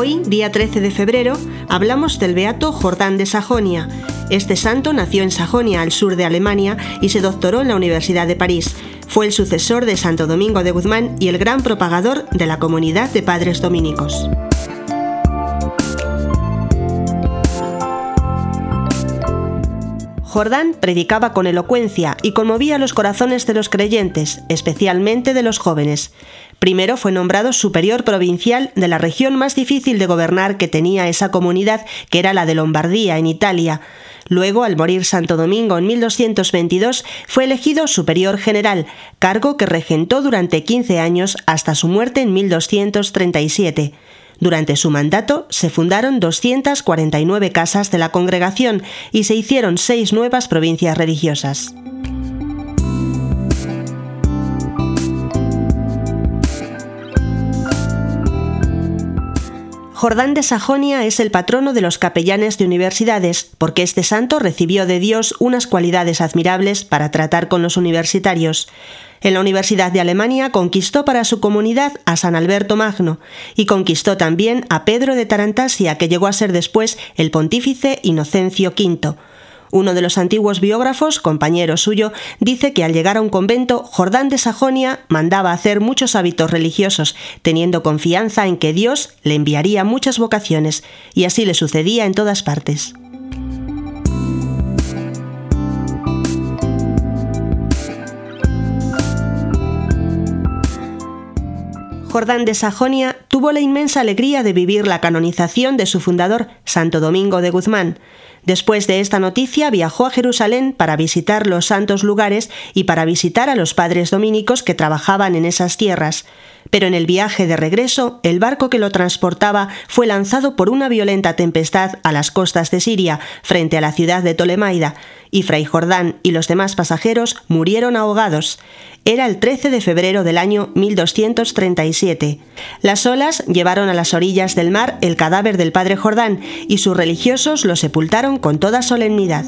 día 13 de febrero hablamos del beato Jordán de Sajonia. Este santo nació en Sajonia, al sur de Alemania, y se doctoró en la Universidad de París. Fue el sucesor de Santo Domingo de Guzmán y el gran propagador de la comunidad de padres dominicos. Jordán predicaba con elocuencia y conmovía los corazones de los creyentes, especialmente de los jóvenes. Primero fue nombrado superior provincial de la región más difícil de gobernar que tenía esa comunidad, que era la de Lombardía, en Italia. Luego, al morir Santo Domingo en 1222, fue elegido superior general, cargo que regentó durante 15 años hasta su muerte en 1237. Durante su mandato se fundaron 249 casas de la congregación y se hicieron seis nuevas provincias religiosas. Jordán de Sajonia es el patrono de los capellanes de universidades, porque este santo recibió de Dios unas cualidades admirables para tratar con los universitarios. En la Universidad de Alemania conquistó para su comunidad a San Alberto Magno y conquistó también a Pedro de Tarantasia, que llegó a ser después el pontífice Inocencio V. Uno de los antiguos biógrafos, compañero suyo, dice que al llegar a un convento, Jordán de Sajonia mandaba hacer muchos hábitos religiosos, teniendo confianza en que Dios le enviaría muchas vocaciones, y así le sucedía en todas partes. Jordán de Sajonia tuvo la inmensa alegría de vivir la canonización de su fundador, Santo Domingo de Guzmán. Después de esta noticia viajó a Jerusalén para visitar los santos lugares y para visitar a los padres dominicos que trabajaban en esas tierras. Pero en el viaje de regreso, el barco que lo transportaba fue lanzado por una violenta tempestad a las costas de Siria, frente a la ciudad de Tolemaida, y Fray Jordán y los demás pasajeros murieron ahogados. Era el 13 de febrero del año 1237. Las olas llevaron a las orillas del mar el cadáver del padre Jordán y sus religiosos lo sepultaron con toda solemnidad.